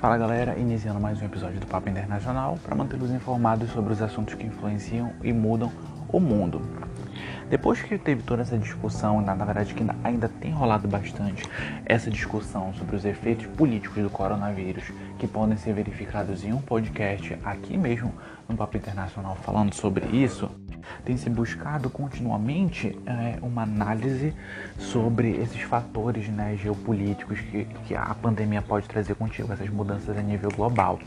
Fala galera, iniciando mais um episódio do Papo Internacional para mantê-los informados sobre os assuntos que influenciam e mudam o mundo. Depois que teve toda essa discussão, na, verdade que ainda tem rolado bastante essa discussão sobre os efeitos políticos do coronavírus que podem ser verificados em um podcast aqui mesmo no Papo Internacional falando sobre isso, tem se buscado continuamente é, uma análise sobre esses fatores né, geopolíticos que, que a pandemia pode trazer contigo, essas mudanças a nível global.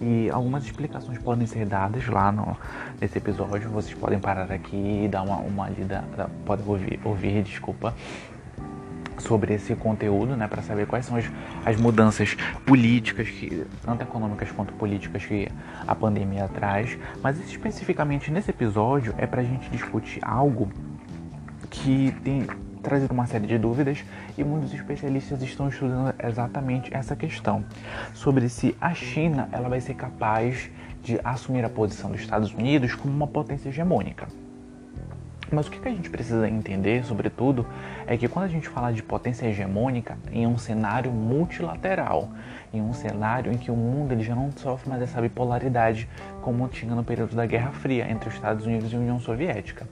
E algumas explicações podem ser dadas lá no, nesse episódio. Vocês podem parar aqui e dar uma, uma lida, podem ouvir, ouvir, desculpa, sobre esse conteúdo, né, para saber quais são as, as mudanças políticas, que, tanto econômicas quanto políticas, que a pandemia traz. Mas especificamente nesse episódio é para a gente discutir algo que tem trazido uma série de dúvidas e muitos especialistas estão estudando exatamente essa questão sobre se a China ela vai ser capaz de assumir a posição dos Estados Unidos como uma potência hegemônica. Mas o que a gente precisa entender, sobretudo, é que quando a gente fala de potência hegemônica em um cenário multilateral, em um cenário em que o mundo ele já não sofre mais essa bipolaridade como tinha no período da Guerra Fria entre os Estados Unidos e a União Soviética.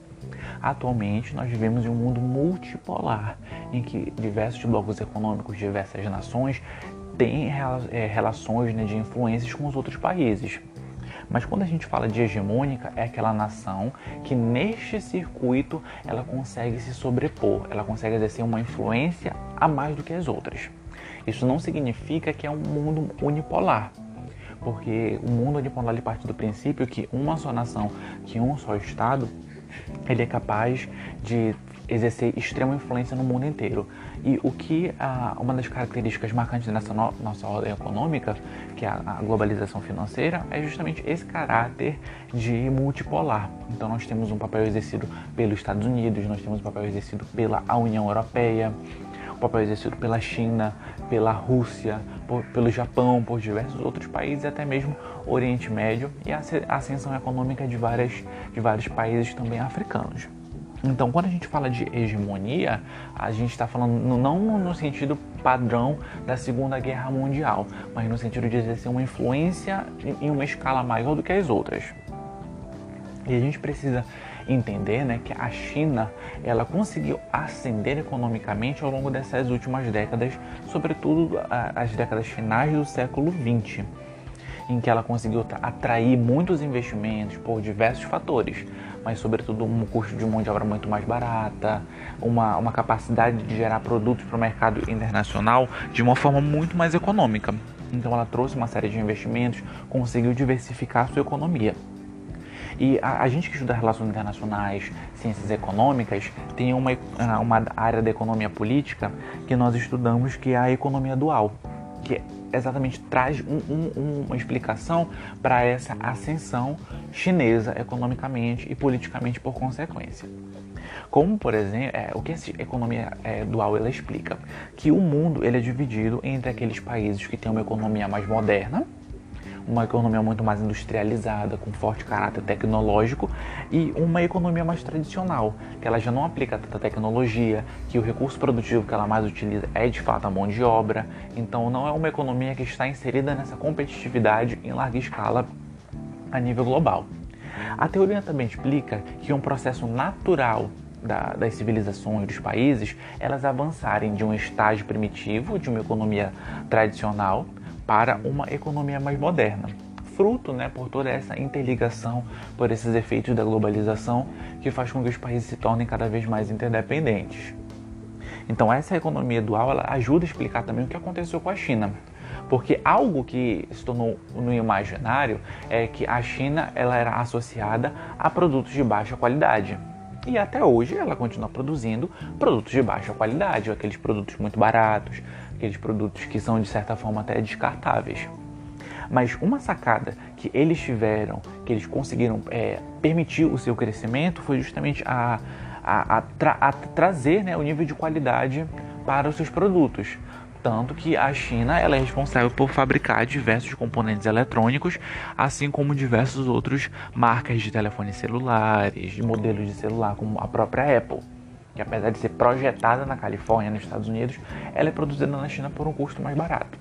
Atualmente, nós vivemos em um mundo multipolar, em que diversos blocos econômicos, diversas nações têm é, relações né, de influências com os outros países. Mas quando a gente fala de hegemônica, é aquela nação que neste circuito ela consegue se sobrepor, ela consegue exercer uma influência a mais do que as outras. Isso não significa que é um mundo unipolar, porque o mundo unipolar parte do princípio que uma só nação, que um só estado, ele é capaz de exercer extrema influência no mundo inteiro. E o que a, uma das características marcantes dessa no, nossa ordem econômica, que é a, a, globalização financeira, é justamente esse caráter de multipolar. Então nós temos um papel exercido pelos Estados Unidos, nós temos um papel exercido pela União Europeia, o um papel exercido pela China, pela Rússia, por, pelo Japão, por diversos outros países, até mesmo Oriente Médio e a ascensão econômica de, várias, de vários países também africanos. Então, quando a gente fala de hegemonia, a gente está falando não no sentido padrão da Segunda Guerra Mundial, mas no sentido de exercer uma influência em uma escala maior do que as outras. E a gente precisa entender né, que a China ela conseguiu ascender economicamente ao longo dessas últimas décadas, sobretudo as décadas finais do século XX em que ela conseguiu atrair muitos investimentos por diversos fatores, mas sobretudo um custo de mão de obra muito mais barata, uma, uma capacidade de gerar produtos para o mercado internacional de uma forma muito mais econômica. Então ela trouxe uma série de investimentos, conseguiu diversificar a sua economia. E a, a, gente que estuda relações internacionais, ciências econômicas, tem uma, uma área da economia política que nós estudamos que é a economia dual, que exatamente traz um, um, uma explicação para essa ascensão chinesa economicamente e politicamente por consequência. Como, por exemplo, é, o que essa economia é, dual ela explica? Que o mundo ele é dividido entre aqueles países que têm uma economia mais moderna, uma economia muito mais industrializada, com forte caráter tecnológico, e uma economia mais tradicional, que ela já não aplica tanta tecnologia, que o recurso produtivo que ela mais utiliza é de fato a mão de obra. Então não é uma economia que está inserida nessa competitividade em larga escala a nível global. A teoria também explica que um processo natural da, das civilizações dos países, elas avançarem de um estágio primitivo, de uma economia tradicional, para uma economia mais moderna. Fruto, né, por toda essa interligação, por esses efeitos da globalização que faz com que os países se tornem cada vez mais interdependentes. Então essa economia dual ela ajuda a explicar também o que aconteceu com a China. Porque algo que se tornou no imaginário é que a China ela era associada a produtos de baixa qualidade. E até hoje ela continua produzindo produtos de baixa qualidade, aqueles produtos muito baratos, aqueles produtos que são de certa forma até descartáveis. Mas uma sacada que eles tiveram, que eles conseguiram é, permitir o seu crescimento, foi justamente a, a, a, tra, a trazer né, o nível de qualidade para os seus produtos. Tanto que a China ela é responsável por fabricar diversos componentes eletrônicos, assim como diversos outros marcas de telefones celulares, de modelos de celular, como a própria Apple que apesar de ser projetada na Califórnia, nos Estados Unidos, ela é produzida na China por um custo mais barato.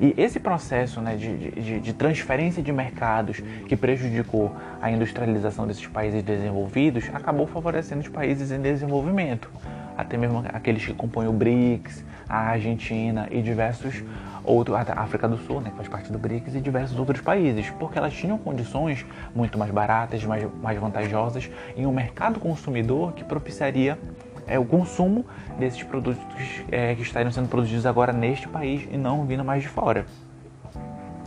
E esse processo né, de, de, de, transferência de mercados que prejudicou a industrialização desses países desenvolvidos acabou favorecendo os países em desenvolvimento, até mesmo aqueles que compõem o BRICS, a Argentina e diversos outros, a África do Sul, né, que faz parte do BRICS, e diversos outros países, porque elas tinham condições muito mais baratas, mais, mais vantajosas em um mercado consumidor que propiciaria é, o consumo desses produtos é, que estariam sendo produzidos agora neste país e não vindo mais de fora.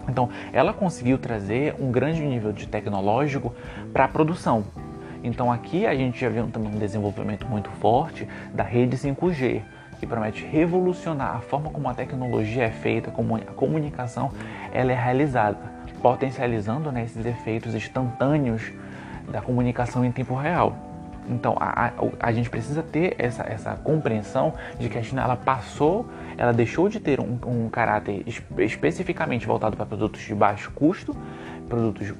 Então, ela conseguiu trazer um grande nível de tecnológico para a produção. Então, aqui a gente já viu também um desenvolvimento muito forte da rede 5G, que promete revolucionar a forma como a tecnologia é feita, como a comunicação ela é realizada, potencializando né, esses efeitos instantâneos da comunicação em tempo real. Então a, a, a, gente precisa ter essa, essa compreensão de que a China ela passou, ela deixou de ter um, um caráter especificamente voltado para produtos de baixo custo, produtos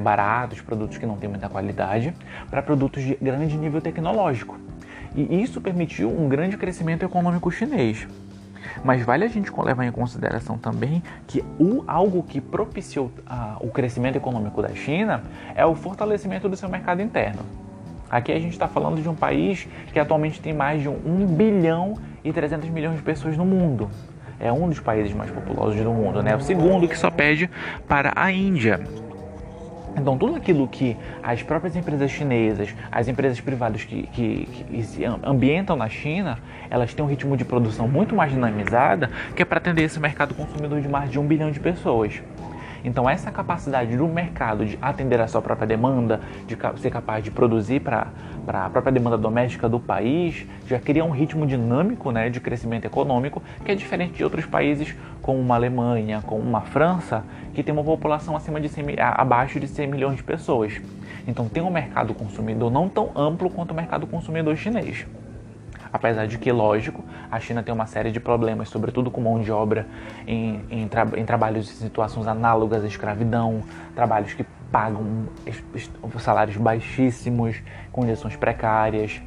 baratos, produtos que não têm muita qualidade, para produtos de grande nível tecnológico. E isso permitiu um grande crescimento econômico chinês. Mas vale a gente levar em consideração também que o, algo que propiciou o crescimento econômico da China é o fortalecimento do seu mercado interno. Aqui a gente está falando de um país que atualmente tem mais de 1 bilhão e 300 milhões de pessoas no mundo. É um dos países mais populosos do mundo, né? O segundo que só pede para a Índia. Então, tudo aquilo que as próprias empresas chinesas, as empresas privadas que, que, que, se ambientam na China, elas têm um ritmo de produção muito mais dinamizada que é para atender esse mercado consumidor de mais de um bilhão de pessoas. Então, essa capacidade do mercado de atender a sua própria demanda, de ser capaz de produzir para a própria demanda doméstica do país, já cria um ritmo dinâmico né, de crescimento econômico que é diferente de outros países como uma Alemanha, como uma França, que tem uma população acima de 100, abaixo de 100 milhões de pessoas. Então, tem um mercado consumidor não tão amplo quanto o mercado consumidor chinês. Apesar de que, lógico, a China tem uma série de problemas, sobretudo com mão de obra em, em, tra em trabalhos em situações análogas à escravidão, trabalhos que pagam salários baixíssimos, condições precárias.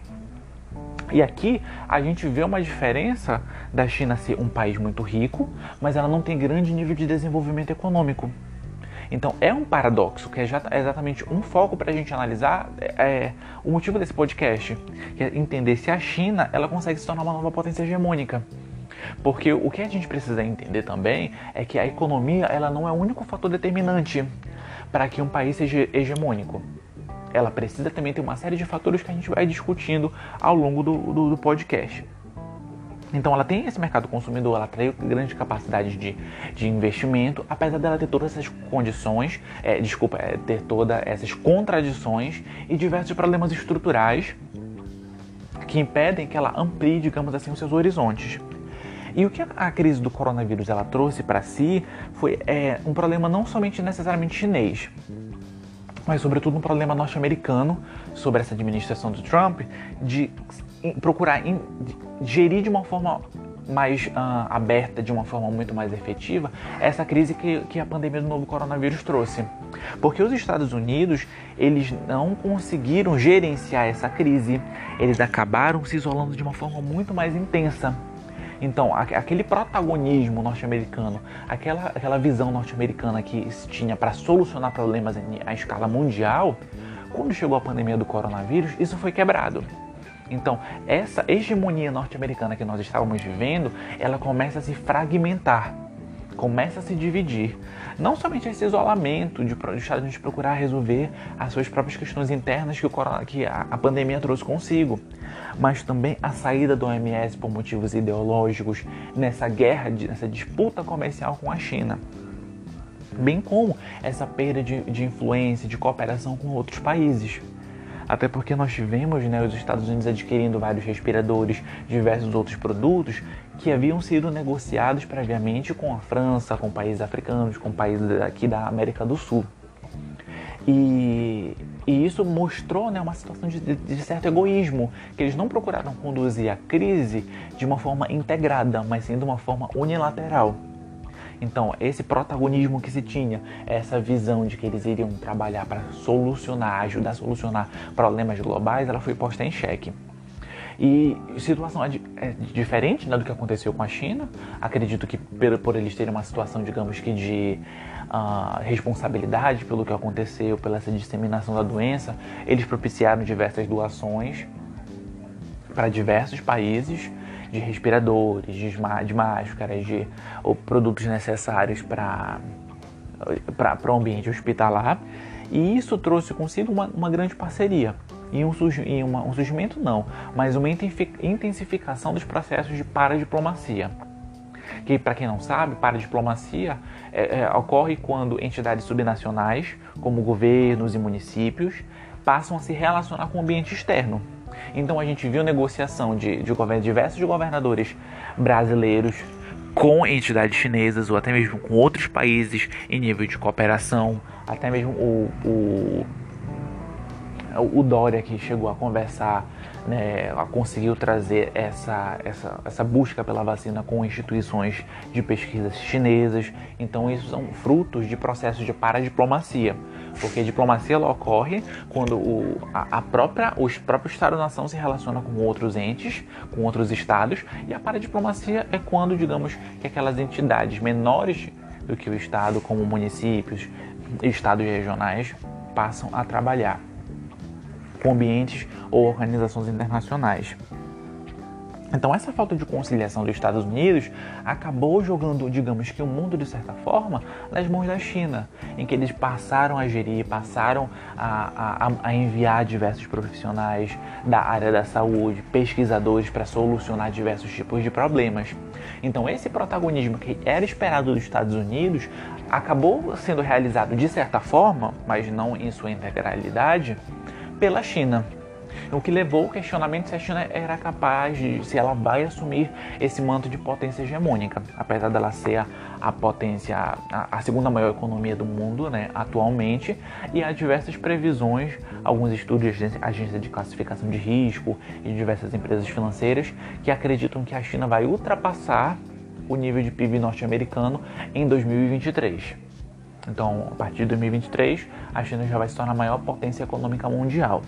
E aqui a gente vê uma diferença da China ser um país muito rico, mas ela não tem grande nível de desenvolvimento econômico. Então é um paradoxo, que é exatamente um foco para a gente analisar é, é, o motivo desse podcast, que é entender se a China ela consegue se tornar uma nova potência hegemônica. Porque o que a gente precisa entender também é que a economia ela não é o único fator determinante para que um país seja hegemônico. Ela precisa também ter uma série de fatores que a gente vai discutindo ao longo do, do, do podcast. Então ela tem esse mercado consumidor, ela tem grande capacidade de, de investimento, apesar dela ter todas essas condições, é, desculpa, é, ter todas essas contradições e diversos problemas estruturais que impedem que ela amplie, digamos assim, os seus horizontes. E o que a crise do coronavírus ela trouxe para si foi é, um problema não somente necessariamente chinês, mas sobretudo um problema norte-americano sobre essa administração do Trump de procurar gerir de uma forma mais uh, aberta, de uma forma muito mais efetiva, essa crise que, que a pandemia do novo coronavírus trouxe. Porque os Estados Unidos, eles não conseguiram gerenciar essa crise, eles acabaram se isolando de uma forma muito mais intensa. Então, aquele protagonismo norte-americano, aquela, aquela visão norte-americana que se tinha para solucionar problemas em, a escala mundial, quando chegou a pandemia do coronavírus, isso foi quebrado. Então, essa hegemonia norte-americana que nós estávamos vivendo, ela começa a se fragmentar, começa a se dividir. Não somente esse isolamento de, os Estados Unidos procurar resolver as suas próprias questões internas que, o, que a, a pandemia trouxe consigo, mas também a saída do OMS por motivos ideológicos nessa guerra, nessa disputa comercial com a China bem como essa perda de, de influência, de cooperação com outros países. Até porque nós tivemos né, os Estados Unidos adquirindo vários respiradores, diversos outros produtos que haviam sido negociados previamente com a França, com países africanos, com países aqui da América do Sul. E, e isso mostrou né, uma situação de, de, certo egoísmo, que eles não procuraram conduzir a crise de uma forma integrada, mas sim de uma forma unilateral. Então, esse protagonismo que se tinha, essa visão de que eles iriam trabalhar para solucionar, ajudar a solucionar problemas globais, ela foi posta em xeque. E situação é, é diferente né, do que aconteceu com a China. Acredito que por, eles terem uma situação, digamos que de uh, responsabilidade pelo que aconteceu, pela essa disseminação da doença, eles propiciaram diversas doações para diversos países de respiradores, de, de máscaras, de ou produtos necessários para o ambiente hospitalar. E isso trouxe consigo uma, uma grande parceria e um, e uma, um surgimento não, mas uma intensificação dos processos de paradiplomacia. Que, para quem não sabe, paradiplomacia é, é, ocorre quando entidades subnacionais, como governos e municípios, passam a se relacionar com o ambiente externo. Então a gente viu negociação de, de diversos governadores brasileiros com entidades chinesas ou até mesmo com outros países em nível de cooperação, até mesmo o, o o Dória que chegou a conversar, né, conseguiu trazer essa, essa, essa busca pela vacina com instituições de pesquisas chinesas. Então, isso são frutos de processos de paradiplomacia, porque diplomacia ela ocorre quando o, a, a própria, os próprios Estados-nação se relacionam com outros entes, com outros estados, e a paradiplomacia é quando, digamos, que aquelas entidades menores do que o Estado, como municípios, estados regionais, passam a trabalhar com ambientes ou organizações internacionais. Então, essa falta de conciliação dos Estados Unidos acabou jogando, digamos que o mundo, de certa forma, nas mãos da China, em que eles passaram a gerir, passaram a, a, a enviar diversos profissionais da área da saúde, pesquisadores para solucionar diversos tipos de problemas. Então, esse protagonismo que era esperado dos Estados Unidos acabou sendo realizado de certa forma, mas não em sua integralidade pela China. O que levou ao questionamento se a China era capaz de, se ela vai assumir esse manto de potência hegemônica, apesar dela ser a, a potência, a, a, segunda maior economia do mundo, né, atualmente, e há diversas previsões, alguns estudos de agência de classificação de risco e diversas empresas financeiras que acreditam que a China vai ultrapassar o nível de PIB norte-americano em 2023. Então, a partir de 2023, a China já vai se tornar a maior potência econômica mundial.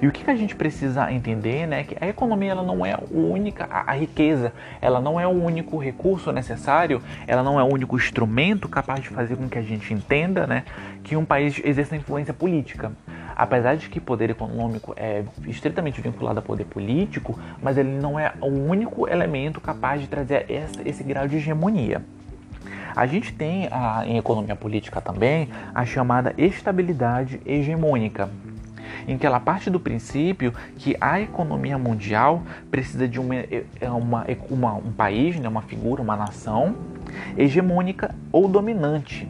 E o que, a gente precisa entender, né, que a economia ela não é o única, a, a, riqueza, ela não é o único recurso necessário, ela não é o único instrumento capaz de fazer com que a gente entenda, né, que um país exerça influência política. Apesar de que poder econômico é estritamente vinculado a poder político, mas ele não é o único elemento capaz de trazer esse, esse grau de hegemonia. A gente tem a, em economia política também a chamada estabilidade hegemônica, em que ela parte do princípio que a economia mundial precisa de uma, é, uma, uma, um país, né, uma figura, uma nação hegemônica ou dominante,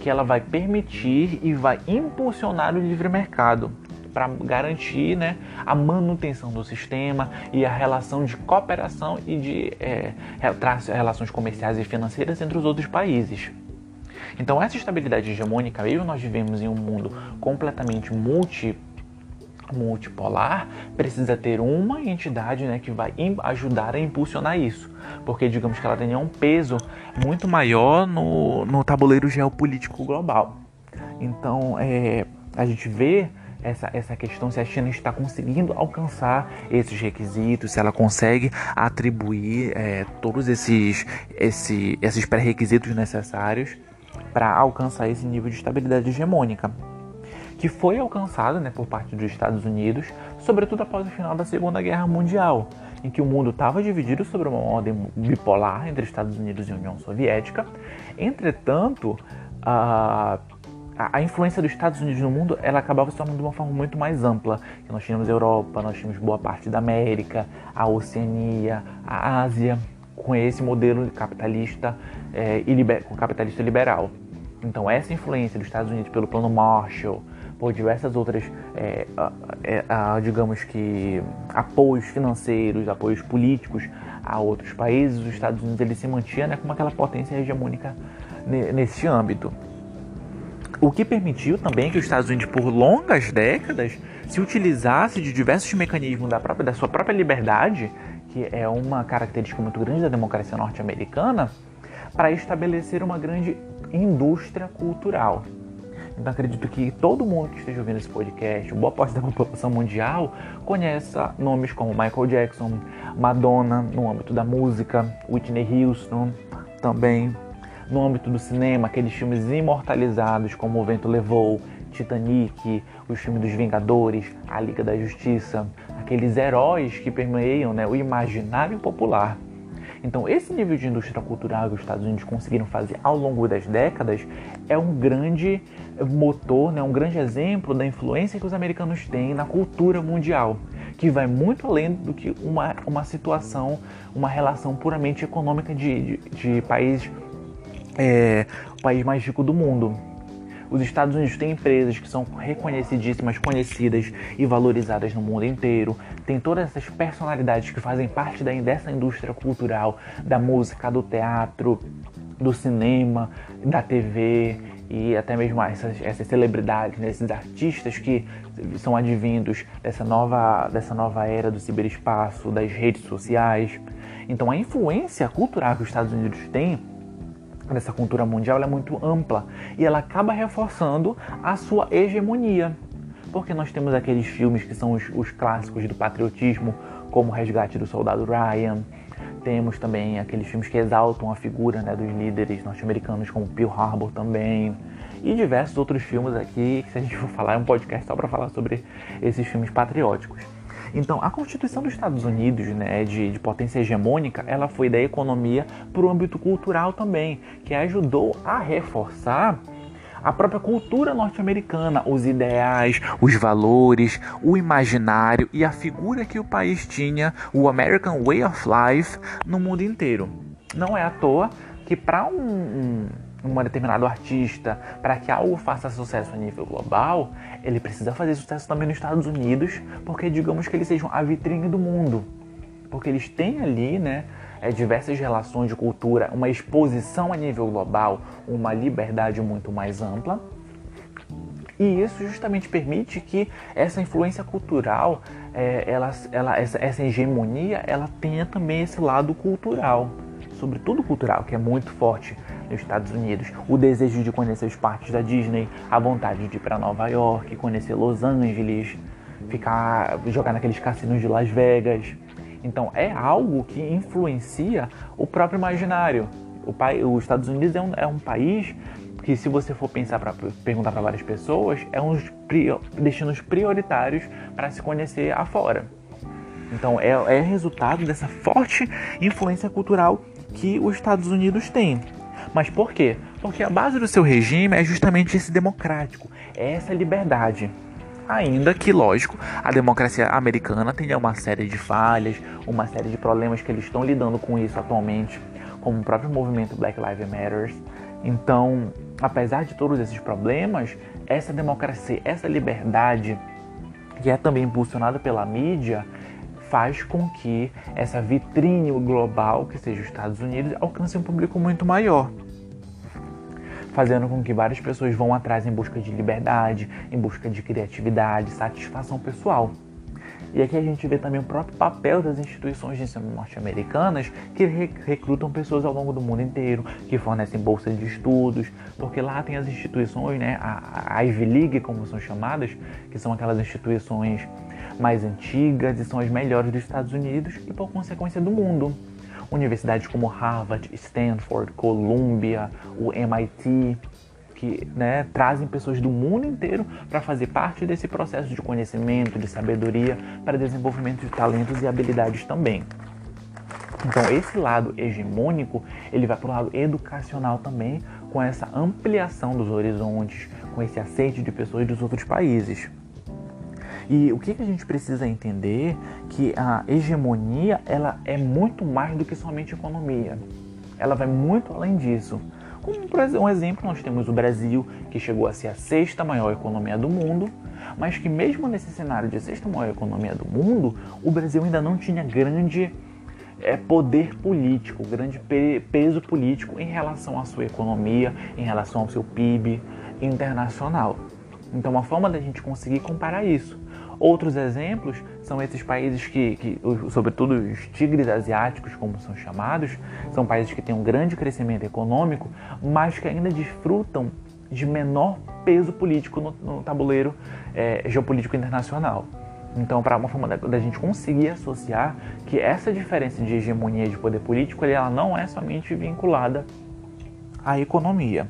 que ela vai permitir e vai impulsionar o livre mercado para garantir né, a manutenção do sistema e a relação de cooperação e de é, relações comerciais e financeiras entre os outros países. Então, essa estabilidade hegemônica, mesmo nós vivemos em um mundo completamente multi, multipolar, precisa ter uma entidade né, que vai ajudar a impulsionar isso. Porque, digamos que ela tenha um peso muito maior no, no tabuleiro geopolítico global. Então, é, a gente vê essa, essa questão se a China está conseguindo alcançar esses requisitos, se ela consegue atribuir é, todos esses, esse, esses pré-requisitos necessários para alcançar esse nível de estabilidade hegemônica, que foi alcançado né, por parte dos Estados Unidos, sobretudo após o final da Segunda Guerra Mundial, em que o mundo estava dividido sobre uma ordem bipolar entre Estados Unidos e União Soviética. Entretanto, a a, influência dos Estados Unidos no mundo ela acabava se tornando de uma forma muito mais ampla. Nós tínhamos Europa, nós tínhamos boa parte da América, a Oceania, a Ásia, com esse modelo capitalista é, e liber, capitalista liberal. Então essa influência dos Estados Unidos pelo Plano Marshall, por diversas outras, é, é, digamos que apoios financeiros, apoios políticos a outros países, os Estados Unidos ele se mantinha né, como aquela potência hegemônica nesse âmbito. O que permitiu também que os Estados Unidos, por longas décadas, se utilizasse de diversos mecanismos da, própria, da sua própria liberdade, que é uma característica muito grande da democracia norte-americana, para estabelecer uma grande indústria cultural. Então acredito que todo mundo que esteja ouvindo esse podcast, boa parte da população mundial, conhece nomes como Michael Jackson, Madonna no âmbito da música, Whitney Houston também. No âmbito do cinema, aqueles filmes imortalizados como O Vento Levou, Titanic, os filmes dos Vingadores, A Liga da Justiça, aqueles heróis que permeiam né, o imaginário popular. Então, esse nível de indústria cultural que os Estados Unidos conseguiram fazer ao longo das décadas é um grande motor, né, um grande exemplo da influência que os americanos têm na cultura mundial, que vai muito além do que uma, uma situação, uma relação puramente econômica de, de, de país, é, país mais rico do mundo. Os Estados Unidos têm empresas que são reconhecidíssimas, conhecidas e valorizadas no mundo inteiro. Tem todas essas personalidades que fazem parte dessa indústria cultural, da música, do teatro, do cinema, da TV e até mesmo essas, essas celebridades, né, esses artistas que são advindos dessa nova, dessa nova era do ciberespaço, das redes sociais. Então a influência cultural que os Estados Unidos têm dessa cultura mundial é muito ampla e ela acaba reforçando a sua hegemonia. Porque nós temos aqueles filmes que são os, os clássicos do patriotismo, como Resgate do Soldado Ryan. Temos também aqueles filmes que exaltam a figura né, dos líderes norte-americanos, como Pearl Harbor também. E diversos outros filmes aqui, que se a gente for falar, é um podcast só para falar sobre esses filmes patrióticos. Então, a Constituição dos Estados Unidos, né, de, de potência hegemônica, ela foi da economia para o âmbito cultural também, que ajudou a reforçar a própria cultura norte-americana, os ideais, os valores, o imaginário e a figura que o país tinha, o American Way of Life, no mundo inteiro. Não é à toa que para um, um um determinado artista, para que algo faça sucesso a nível global, ele precisa fazer sucesso também nos Estados Unidos, porque digamos que eles sejam a vitrine do mundo. Porque eles têm ali, né, é, diversas relações de cultura, uma exposição a nível global, uma liberdade muito mais ampla. E isso justamente permite que essa influência cultural, é, ela, ela, essa, essa hegemonia, ela tenha também esse lado cultural, sobretudo cultural, que é muito forte nos Estados Unidos, o desejo de conhecer os parques da Disney, a vontade de ir para Nova York, conhecer Los Angeles, ficar jogar naqueles cassinos de Las Vegas. Então é algo que influencia o próprio imaginário. O pai, os Estados Unidos é um, é um país que, se você for pensar para perguntar para várias pessoas, é um dos destinos prioritários para se conhecer afora. Então é, é resultado dessa forte influência cultural que os Estados Unidos têm. Mas por quê? Porque a base do seu regime é justamente esse democrático, é essa liberdade. Ainda que, lógico, a democracia americana tenha uma série de falhas, uma série de problemas que eles estão lidando com isso atualmente, como o próprio movimento Black Lives Matter. Então, apesar de todos esses problemas, essa democracia, essa liberdade, que é também impulsionada pela mídia, faz com que essa vitrine global, que seja os Estados Unidos, alcance um público muito maior fazendo com que várias pessoas vão atrás em busca de liberdade, em busca de criatividade, satisfação pessoal. E aqui a gente vê também o próprio papel das instituições de ensino norte-americanas que recrutam pessoas ao longo do mundo inteiro, que fornecem bolsas de estudos, porque lá tem as instituições, né, a Ivy League, como são chamadas, que são aquelas instituições mais antigas e são as melhores dos Estados Unidos e por consequência do mundo universidades como Harvard, Stanford, Columbia, o MIT, que né, trazem pessoas do mundo inteiro para fazer parte desse processo de conhecimento, de sabedoria, para desenvolvimento de talentos e habilidades também. Então esse lado hegemônico ele vai para o lado educacional também, com essa ampliação dos horizontes, com esse aceite de pessoas dos outros países. E o que, que a gente precisa entender que a hegemonia ela é muito mais do que somente economia. Ela vai muito além disso. Como um exemplo, nós temos o Brasil, que chegou a ser a sexta maior economia do mundo, mas que mesmo nesse cenário de sexta maior economia do mundo, o Brasil ainda não tinha grande é, poder político, grande pe peso político em relação à sua economia, em relação ao seu PIB internacional. Então, uma forma da gente conseguir comparar isso Outros exemplos são esses países que, que, sobretudo os tigres asiáticos, como são chamados, são países que têm um grande crescimento econômico, mas que ainda desfrutam de menor peso político no, no tabuleiro é, geopolítico internacional. Então, para uma forma da, da, gente conseguir associar que essa diferença de hegemonia de poder político ela não é somente vinculada à economia.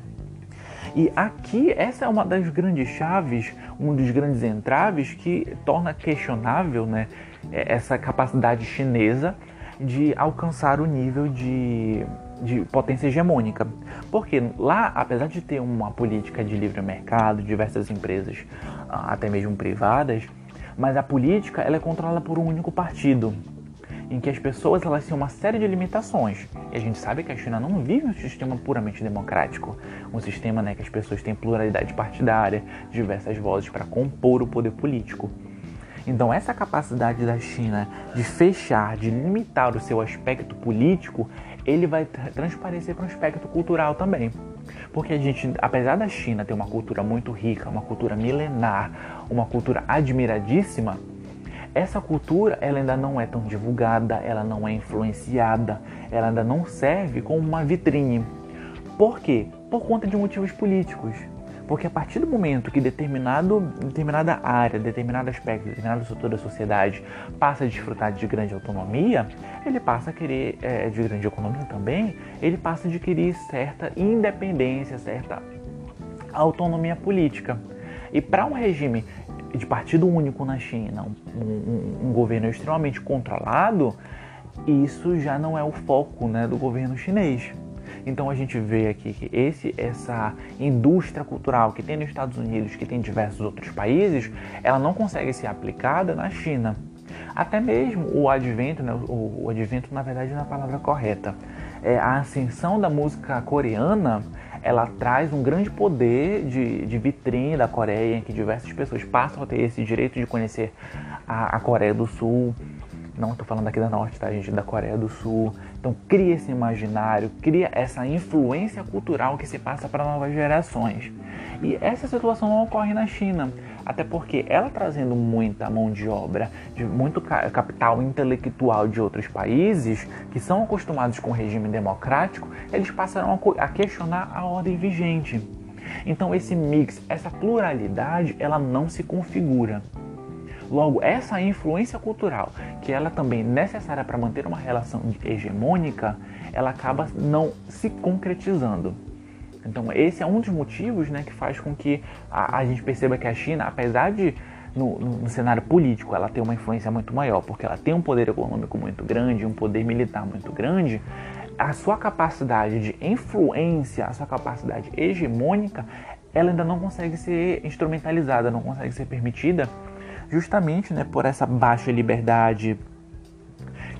E aqui, essa é uma das grandes chaves, um dos grandes entraves que torna questionável né, é, essa capacidade chinesa de alcançar o nível de, de potência hegemônica. Porque lá, apesar de ter uma política de livre mercado, diversas empresas, ah, até mesmo privadas, mas a política ela é controlada por um único partido, em que as pessoas elas têm uma série de limitações. E a gente sabe que a China não vive um sistema puramente democrático, um sistema né, que as pessoas têm pluralidade partidária, diversas vozes para compor o poder político. Então, essa capacidade da China de fechar, de limitar o seu aspecto político, ele vai transparecer para o aspecto cultural também. Porque a gente, apesar da China ter uma cultura muito rica, uma cultura milenar, uma cultura admiradíssima, essa cultura ela ainda não é tão divulgada, ela não é influenciada, ela ainda não serve como uma vitrine. Por quê? Por conta de motivos políticos. Porque a partir do momento que determinado, determinada área, determinado aspecto, determinada estrutura da sociedade passa a desfrutar de grande autonomia, ele passa a querer, é, de grande economia também, ele passa a adquirir certa independência, certa autonomia política. E para um regime de partido único na China, um, um, um, governo extremamente controlado, isso já não é o foco né, do governo chinês. Então a gente vê aqui que esse, essa indústria cultural que tem nos Estados Unidos, que tem em diversos outros países, ela não consegue ser aplicada na China. Até mesmo o advento, né, o, o advento na verdade não é a palavra correta, é a ascensão da música coreana, ela traz um grande poder de, de vitrine da Coreia, em que diversas pessoas passam a ter esse direito de conhecer a, a Coreia do Sul, não estou falando aqui da Norte, tá, gente? Da Coreia do Sul. Então, cria esse imaginário, cria essa influência cultural que se passa para novas gerações. E essa situação não ocorre na China, até porque ela trazendo muita mão de obra, de muito capital intelectual de outros países que são acostumados com o regime democrático, eles passaram a questionar a ordem vigente. Então, esse mix, essa pluralidade, ela não se configura. Logo, essa influência cultural, que ela também é necessária para manter uma relação hegemônica, ela acaba não se concretizando. Então, esse é um dos motivos né, que faz com que a, a gente perceba que a China, apesar de no, no, no, cenário político ela ter uma influência muito maior, porque ela tem um poder econômico muito grande, um poder militar muito grande, a sua capacidade de influência, a sua capacidade hegemônica, ela ainda não consegue ser instrumentalizada, não consegue ser permitida justamente né, por essa baixa liberdade,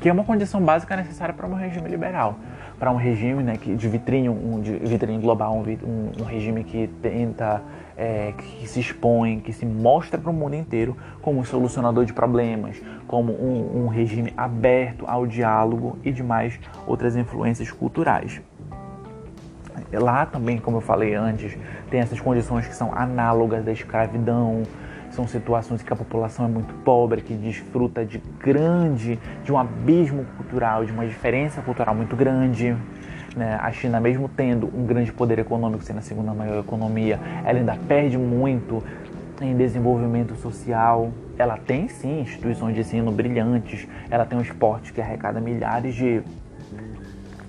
que é uma condição básica necessária para um regime liberal, para um regime né, que, de vitrine, um, de vitrine global, um, um regime que tenta, é, que se expõe, que se mostra para o mundo inteiro como um solucionador de problemas, como um, um regime aberto ao diálogo e demais outras influências culturais. Lá também, como eu falei antes, tem essas condições que são análogas da escravidão, são situações em que a população é muito pobre, que desfruta de grande, de um abismo cultural, de uma diferença cultural muito grande. Né? A China, mesmo tendo um grande poder econômico, sendo a segunda maior economia, ela ainda perde muito em desenvolvimento social. Ela tem sim instituições de ensino brilhantes, ela tem um esporte que arrecada milhares de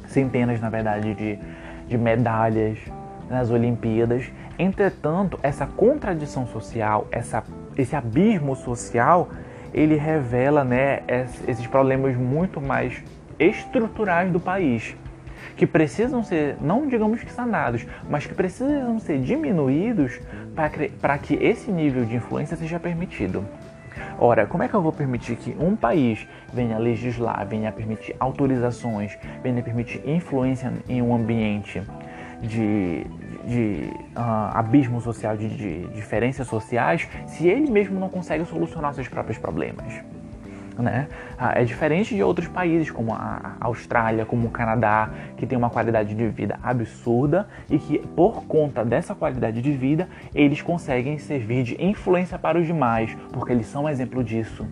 centenas, na verdade, de, de medalhas nas Olimpíadas. Entretanto, essa contradição social, essa, esse abismo social, ele revela né, esses problemas muito mais estruturais do país, que precisam ser, não digamos que sanados, mas que precisam ser diminuídos para que esse nível de influência seja permitido. Ora, como é que eu vou permitir que um país venha legislar, venha permitir autorizações, venha permitir influência em um ambiente de, de uh, abismo social, de, de diferenças sociais, se ele mesmo não consegue solucionar seus próprios problemas. Né? Ah, é diferente de outros países como a Austrália, como o Canadá, que tem uma qualidade de vida absurda e que, por conta dessa qualidade de vida, eles conseguem servir de influência para os demais, porque eles são um exemplo disso.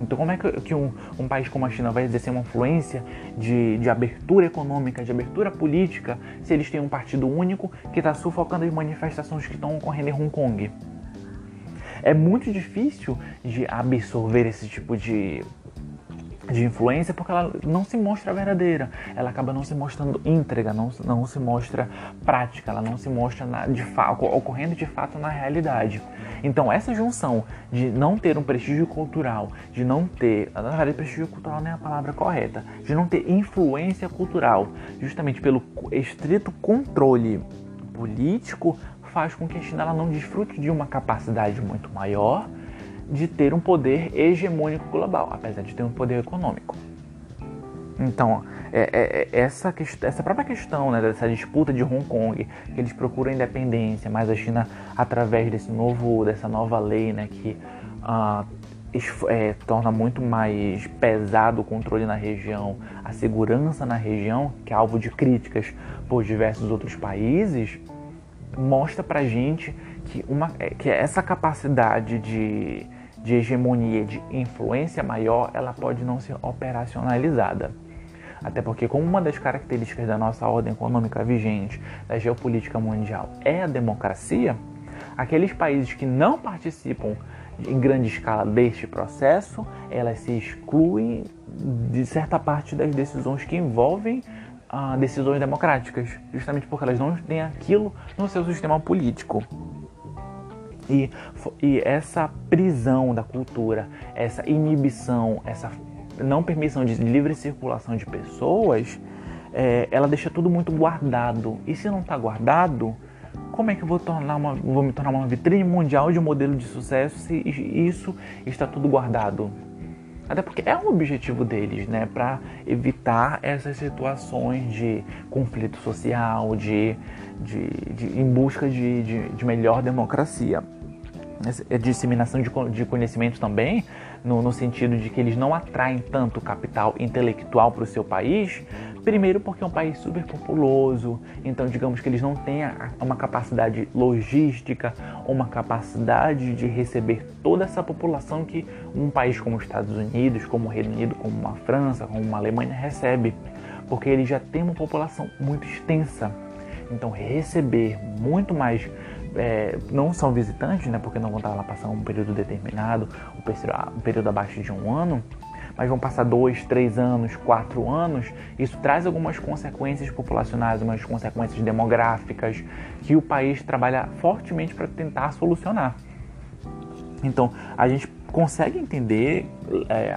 Então, como é que, um, um, país como a China vai exercer uma influência de, de abertura econômica, de abertura política, se eles têm um partido único que está sufocando as manifestações que estão ocorrendo em Hong Kong? É muito difícil de absorver esse tipo de, de influência porque ela não se mostra verdadeira, ela acaba não se mostrando íntegra, não, não se mostra prática, ela não se mostra na, de fato, ocorrendo de fato na realidade. Então essa junção de não ter um prestígio cultural, de não ter, na verdade prestígio cultural não é a palavra correta, de não ter influência cultural, justamente pelo estrito controle político, faz com que a China ela não desfrute de uma capacidade muito maior de ter um poder hegemônico global, apesar de ter um poder econômico. Então, é, é, é essa, essa própria questão né, dessa disputa de Hong Kong, que eles procuram independência, mas a China, através desse novo, dessa nova lei né, que uh, é, torna muito mais pesado o controle na região, a segurança na região, que é alvo de críticas por diversos outros países, mostra pra gente que, uma, é, que essa capacidade de de hegemonia, de influência maior, ela pode não ser operacionalizada. Até porque, como uma das características da nossa ordem econômica vigente, da geopolítica mundial, é a democracia, aqueles países que não participam em grande escala deste processo, elas se excluem de certa parte das decisões que envolvem ah, decisões democráticas, justamente porque elas não têm aquilo no seu sistema político. E, e essa prisão da cultura, essa inibição, essa não permissão de livre circulação de pessoas, é, ela deixa tudo muito guardado. E se não está guardado, como é que eu vou, tornar uma, vou me tornar uma vitrine mundial de um modelo de sucesso se isso está tudo guardado? Até porque é um objetivo deles, né? Para evitar essas situações de conflito social, de, de, de em busca de, de, de melhor democracia disseminação de, conhecimento também, no, no, sentido de que eles não atraem tanto capital intelectual para o seu país, primeiro porque é um país super populoso, então digamos que eles não têm uma capacidade logística, uma capacidade de receber toda essa população que um país como os Estados Unidos, como o Reino Unido, como uma França, como uma Alemanha recebe, porque ele já tem uma população muito extensa. Então receber muito mais é, não são visitantes, né, porque não vão estar lá passando um período determinado, um período abaixo de um ano, mas vão passar dois, três anos, quatro anos, isso traz algumas consequências populacionais, algumas consequências demográficas que o país trabalha fortemente para tentar solucionar. Então, a gente consegue entender é,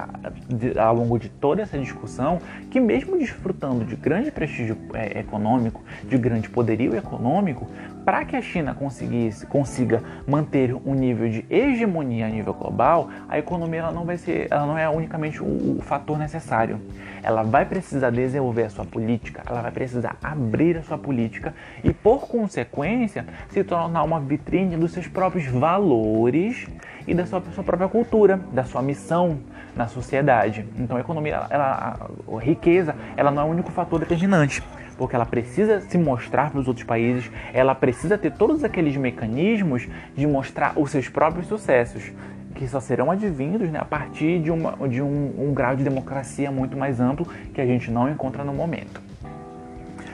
ao longo de toda essa discussão que mesmo desfrutando de grande prestígio é, econômico, de grande poderio econômico, para que a China conseguisse, consiga manter um nível de hegemonia a nível global, a economia ela não vai ser, ela não é unicamente o, o fator necessário. Ela vai precisar desenvolver a sua política, ela vai precisar abrir a sua política e, por consequência, se tornar uma vitrine dos seus próprios valores e da sua, sua própria cultura, da sua missão na sociedade. Então, a economia, ela, a, riqueza, ela não é o único fator determinante porque ela precisa se mostrar para os outros países, ela precisa ter todos aqueles mecanismos de mostrar os seus próprios sucessos, que só serão advindos né, a partir de, uma, de um, um grau de democracia muito mais amplo que a gente não encontra no momento.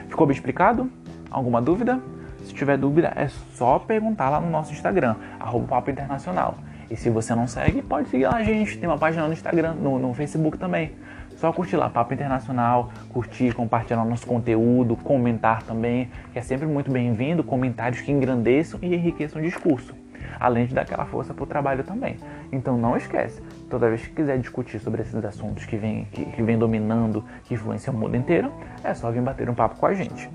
Ficou bem explicado? Alguma dúvida? Se tiver dúvida, é só perguntar lá no nosso Instagram, arroba Papo Internacional. E se você não segue, pode seguir lá a gente. Tem uma página no Instagram, no, no Facebook também. Só curtir lá, Papo Internacional, curtir, compartilhar nosso conteúdo, comentar também, que é sempre muito bem-vindo, comentários que engrandeçam e enriqueçam o discurso, além de dar aquela força para o trabalho também. Então não esquece, toda vez que quiser discutir sobre esses assuntos que vem, que, que vem dominando, que influenciam o mundo inteiro, é só vir bater um papo com a gente.